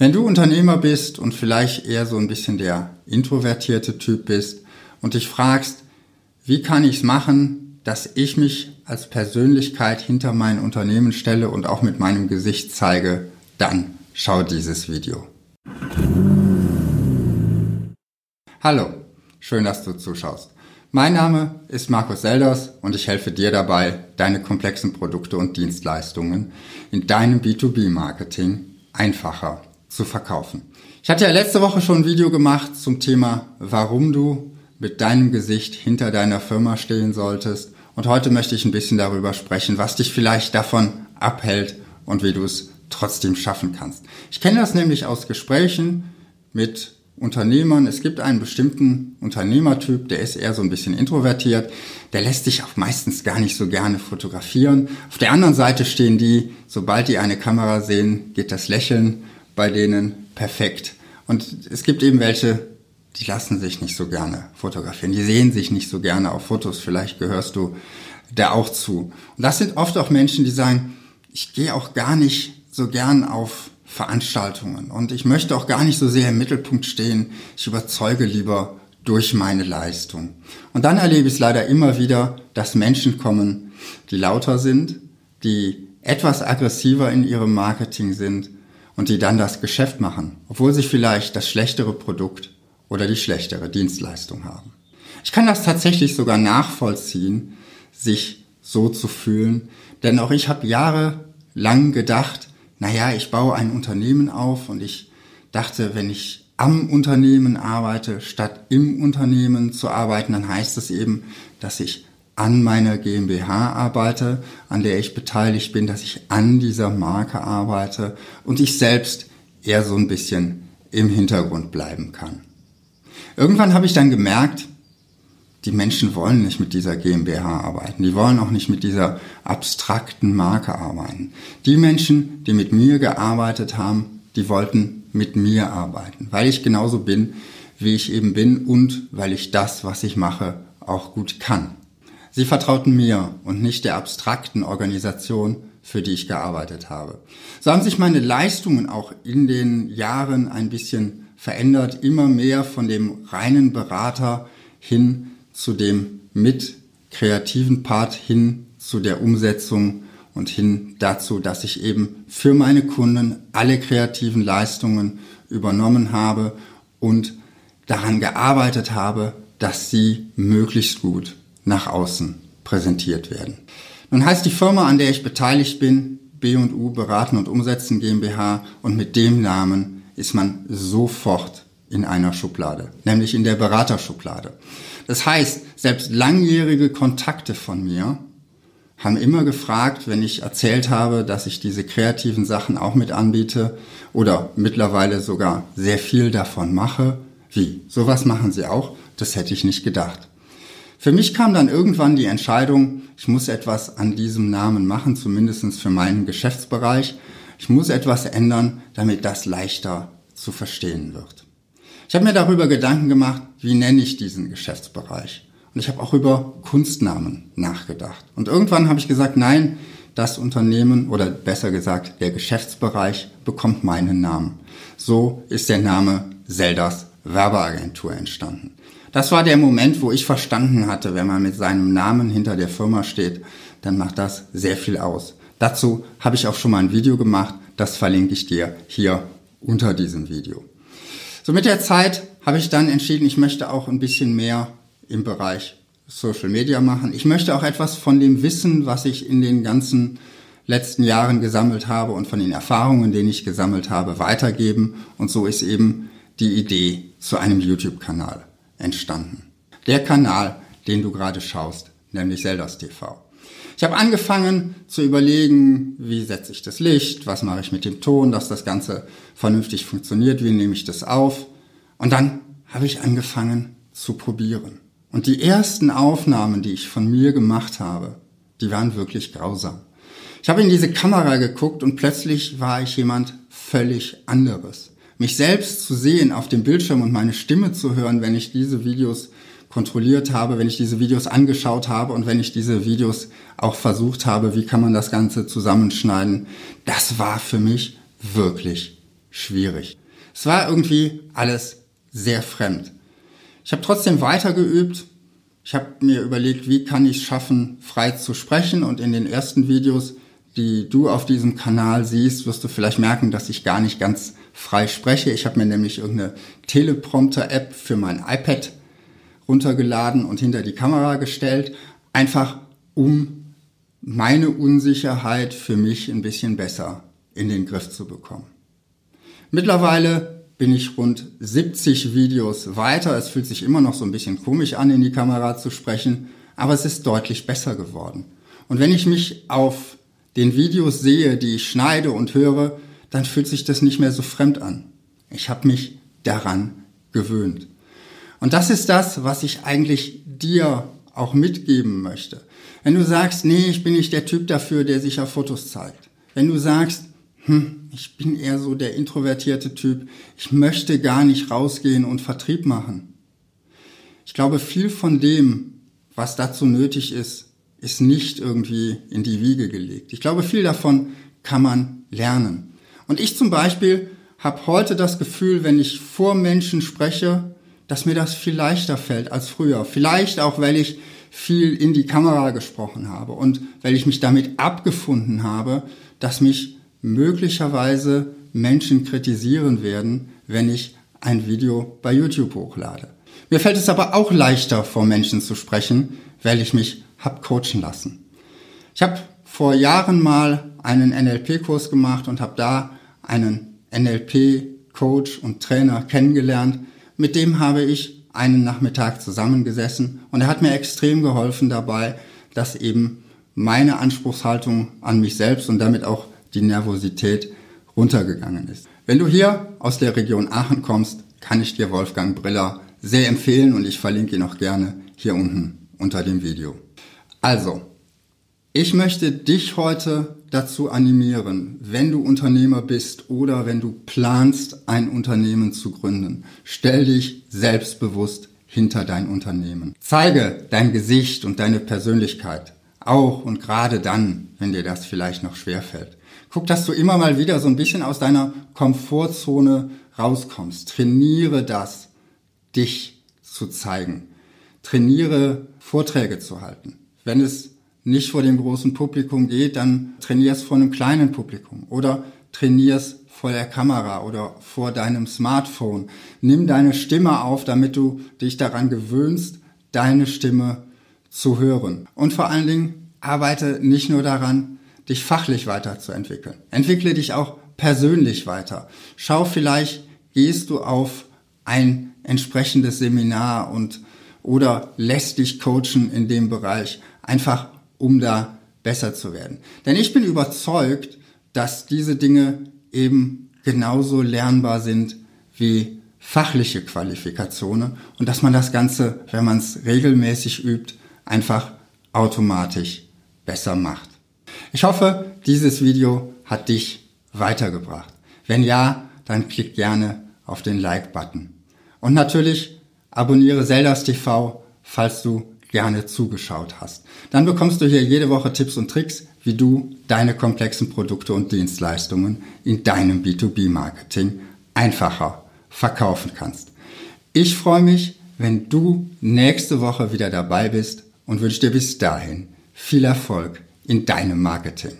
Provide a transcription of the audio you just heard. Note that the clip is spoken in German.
Wenn du Unternehmer bist und vielleicht eher so ein bisschen der introvertierte Typ bist und dich fragst, wie kann ich es machen, dass ich mich als Persönlichkeit hinter mein Unternehmen stelle und auch mit meinem Gesicht zeige, dann schau dieses Video. Hallo, schön, dass du zuschaust. Mein Name ist Markus Selders und ich helfe dir dabei, deine komplexen Produkte und Dienstleistungen in deinem B2B-Marketing einfacher zu verkaufen. Ich hatte ja letzte Woche schon ein Video gemacht zum Thema, warum du mit deinem Gesicht hinter deiner Firma stehen solltest. Und heute möchte ich ein bisschen darüber sprechen, was dich vielleicht davon abhält und wie du es trotzdem schaffen kannst. Ich kenne das nämlich aus Gesprächen mit Unternehmern. Es gibt einen bestimmten Unternehmertyp, der ist eher so ein bisschen introvertiert. Der lässt sich auch meistens gar nicht so gerne fotografieren. Auf der anderen Seite stehen die, sobald die eine Kamera sehen, geht das Lächeln bei denen perfekt. Und es gibt eben welche, die lassen sich nicht so gerne fotografieren. Die sehen sich nicht so gerne auf Fotos. Vielleicht gehörst du da auch zu. Und das sind oft auch Menschen, die sagen, ich gehe auch gar nicht so gern auf Veranstaltungen und ich möchte auch gar nicht so sehr im Mittelpunkt stehen. Ich überzeuge lieber durch meine Leistung. Und dann erlebe ich es leider immer wieder, dass Menschen kommen, die lauter sind, die etwas aggressiver in ihrem Marketing sind und die dann das Geschäft machen, obwohl sie vielleicht das schlechtere Produkt oder die schlechtere Dienstleistung haben. Ich kann das tatsächlich sogar nachvollziehen, sich so zu fühlen, denn auch ich habe jahrelang gedacht, naja, ich baue ein Unternehmen auf und ich dachte, wenn ich am Unternehmen arbeite, statt im Unternehmen zu arbeiten, dann heißt es eben, dass ich an meiner GmbH arbeite, an der ich beteiligt bin, dass ich an dieser Marke arbeite und ich selbst eher so ein bisschen im Hintergrund bleiben kann. Irgendwann habe ich dann gemerkt, die Menschen wollen nicht mit dieser GmbH arbeiten. Die wollen auch nicht mit dieser abstrakten Marke arbeiten. Die Menschen, die mit mir gearbeitet haben, die wollten mit mir arbeiten, weil ich genauso bin, wie ich eben bin und weil ich das, was ich mache, auch gut kann. Sie vertrauten mir und nicht der abstrakten Organisation, für die ich gearbeitet habe. So haben sich meine Leistungen auch in den Jahren ein bisschen verändert, immer mehr von dem reinen Berater hin zu dem mit kreativen Part hin zu der Umsetzung und hin dazu, dass ich eben für meine Kunden alle kreativen Leistungen übernommen habe und daran gearbeitet habe, dass sie möglichst gut nach außen präsentiert werden. Nun heißt die Firma, an der ich beteiligt bin, B&U Beraten und Umsetzen GmbH und mit dem Namen ist man sofort in einer Schublade, nämlich in der Beraterschublade. Das heißt, selbst langjährige Kontakte von mir haben immer gefragt, wenn ich erzählt habe, dass ich diese kreativen Sachen auch mit anbiete oder mittlerweile sogar sehr viel davon mache. Wie? Sowas machen Sie auch? Das hätte ich nicht gedacht. Für mich kam dann irgendwann die Entscheidung, ich muss etwas an diesem Namen machen, zumindest für meinen Geschäftsbereich. Ich muss etwas ändern, damit das leichter zu verstehen wird. Ich habe mir darüber Gedanken gemacht, wie nenne ich diesen Geschäftsbereich. Und ich habe auch über Kunstnamen nachgedacht. Und irgendwann habe ich gesagt, nein, das Unternehmen oder besser gesagt der Geschäftsbereich bekommt meinen Namen. So ist der Name Zeldas Werbeagentur entstanden. Das war der Moment, wo ich verstanden hatte, wenn man mit seinem Namen hinter der Firma steht, dann macht das sehr viel aus. Dazu habe ich auch schon mal ein Video gemacht, das verlinke ich dir hier unter diesem Video. So mit der Zeit habe ich dann entschieden, ich möchte auch ein bisschen mehr im Bereich Social Media machen. Ich möchte auch etwas von dem Wissen, was ich in den ganzen letzten Jahren gesammelt habe und von den Erfahrungen, die ich gesammelt habe, weitergeben. Und so ist eben die Idee zu einem YouTube-Kanal entstanden. Der Kanal, den du gerade schaust, nämlich Zeldas TV. Ich habe angefangen zu überlegen, wie setze ich das Licht, was mache ich mit dem Ton, dass das Ganze vernünftig funktioniert, wie nehme ich das auf. Und dann habe ich angefangen zu probieren. Und die ersten Aufnahmen, die ich von mir gemacht habe, die waren wirklich grausam. Ich habe in diese Kamera geguckt und plötzlich war ich jemand völlig anderes mich selbst zu sehen auf dem Bildschirm und meine Stimme zu hören, wenn ich diese Videos kontrolliert habe, wenn ich diese Videos angeschaut habe und wenn ich diese Videos auch versucht habe, wie kann man das Ganze zusammenschneiden, das war für mich wirklich schwierig. Es war irgendwie alles sehr fremd. Ich habe trotzdem weitergeübt. Ich habe mir überlegt, wie kann ich es schaffen, frei zu sprechen. Und in den ersten Videos, die du auf diesem Kanal siehst, wirst du vielleicht merken, dass ich gar nicht ganz frei spreche. Ich habe mir nämlich irgendeine Teleprompter-App für mein iPad runtergeladen und hinter die Kamera gestellt, einfach um meine Unsicherheit für mich ein bisschen besser in den Griff zu bekommen. Mittlerweile bin ich rund 70 Videos weiter. Es fühlt sich immer noch so ein bisschen komisch an, in die Kamera zu sprechen, aber es ist deutlich besser geworden. Und wenn ich mich auf den Videos sehe, die ich schneide und höre, dann fühlt sich das nicht mehr so fremd an. Ich habe mich daran gewöhnt. Und das ist das, was ich eigentlich dir auch mitgeben möchte. Wenn du sagst, nee, ich bin nicht der Typ dafür, der sich auf Fotos zeigt. Wenn du sagst, hm, ich bin eher so der introvertierte Typ, ich möchte gar nicht rausgehen und Vertrieb machen. Ich glaube, viel von dem, was dazu nötig ist, ist nicht irgendwie in die Wiege gelegt. Ich glaube, viel davon kann man lernen. Und ich zum Beispiel habe heute das Gefühl, wenn ich vor Menschen spreche, dass mir das viel leichter fällt als früher. Vielleicht auch, weil ich viel in die Kamera gesprochen habe und weil ich mich damit abgefunden habe, dass mich möglicherweise Menschen kritisieren werden, wenn ich ein Video bei YouTube hochlade. Mir fällt es aber auch leichter, vor Menschen zu sprechen, weil ich mich hab coachen lassen. Ich habe vor Jahren mal einen NLP-Kurs gemacht und habe da einen NLP-Coach und Trainer kennengelernt, mit dem habe ich einen Nachmittag zusammengesessen und er hat mir extrem geholfen dabei, dass eben meine Anspruchshaltung an mich selbst und damit auch die Nervosität runtergegangen ist. Wenn du hier aus der Region Aachen kommst, kann ich dir Wolfgang Briller sehr empfehlen und ich verlinke ihn auch gerne hier unten unter dem Video. Also, ich möchte dich heute dazu animieren, wenn du Unternehmer bist oder wenn du planst, ein Unternehmen zu gründen, stell dich selbstbewusst hinter dein Unternehmen. Zeige dein Gesicht und deine Persönlichkeit, auch und gerade dann, wenn dir das vielleicht noch schwerfällt. Guck, dass du immer mal wieder so ein bisschen aus deiner Komfortzone rauskommst. Trainiere das, dich zu zeigen. Trainiere Vorträge zu halten. Wenn es nicht vor dem großen Publikum geht, dann trainierst vor einem kleinen Publikum oder trainierst vor der Kamera oder vor deinem Smartphone. Nimm deine Stimme auf, damit du dich daran gewöhnst, deine Stimme zu hören. Und vor allen Dingen arbeite nicht nur daran, dich fachlich weiterzuentwickeln. Entwickle dich auch persönlich weiter. Schau vielleicht, gehst du auf ein entsprechendes Seminar und oder lässt dich coachen in dem Bereich, einfach um da besser zu werden. Denn ich bin überzeugt, dass diese Dinge eben genauso lernbar sind wie fachliche Qualifikationen und dass man das Ganze, wenn man es regelmäßig übt, einfach automatisch besser macht. Ich hoffe, dieses Video hat dich weitergebracht. Wenn ja, dann klick gerne auf den Like-Button. Und natürlich abonniere Zeldas TV, falls du gerne zugeschaut hast. Dann bekommst du hier jede Woche Tipps und Tricks, wie du deine komplexen Produkte und Dienstleistungen in deinem B2B-Marketing einfacher verkaufen kannst. Ich freue mich, wenn du nächste Woche wieder dabei bist und wünsche dir bis dahin viel Erfolg in deinem Marketing.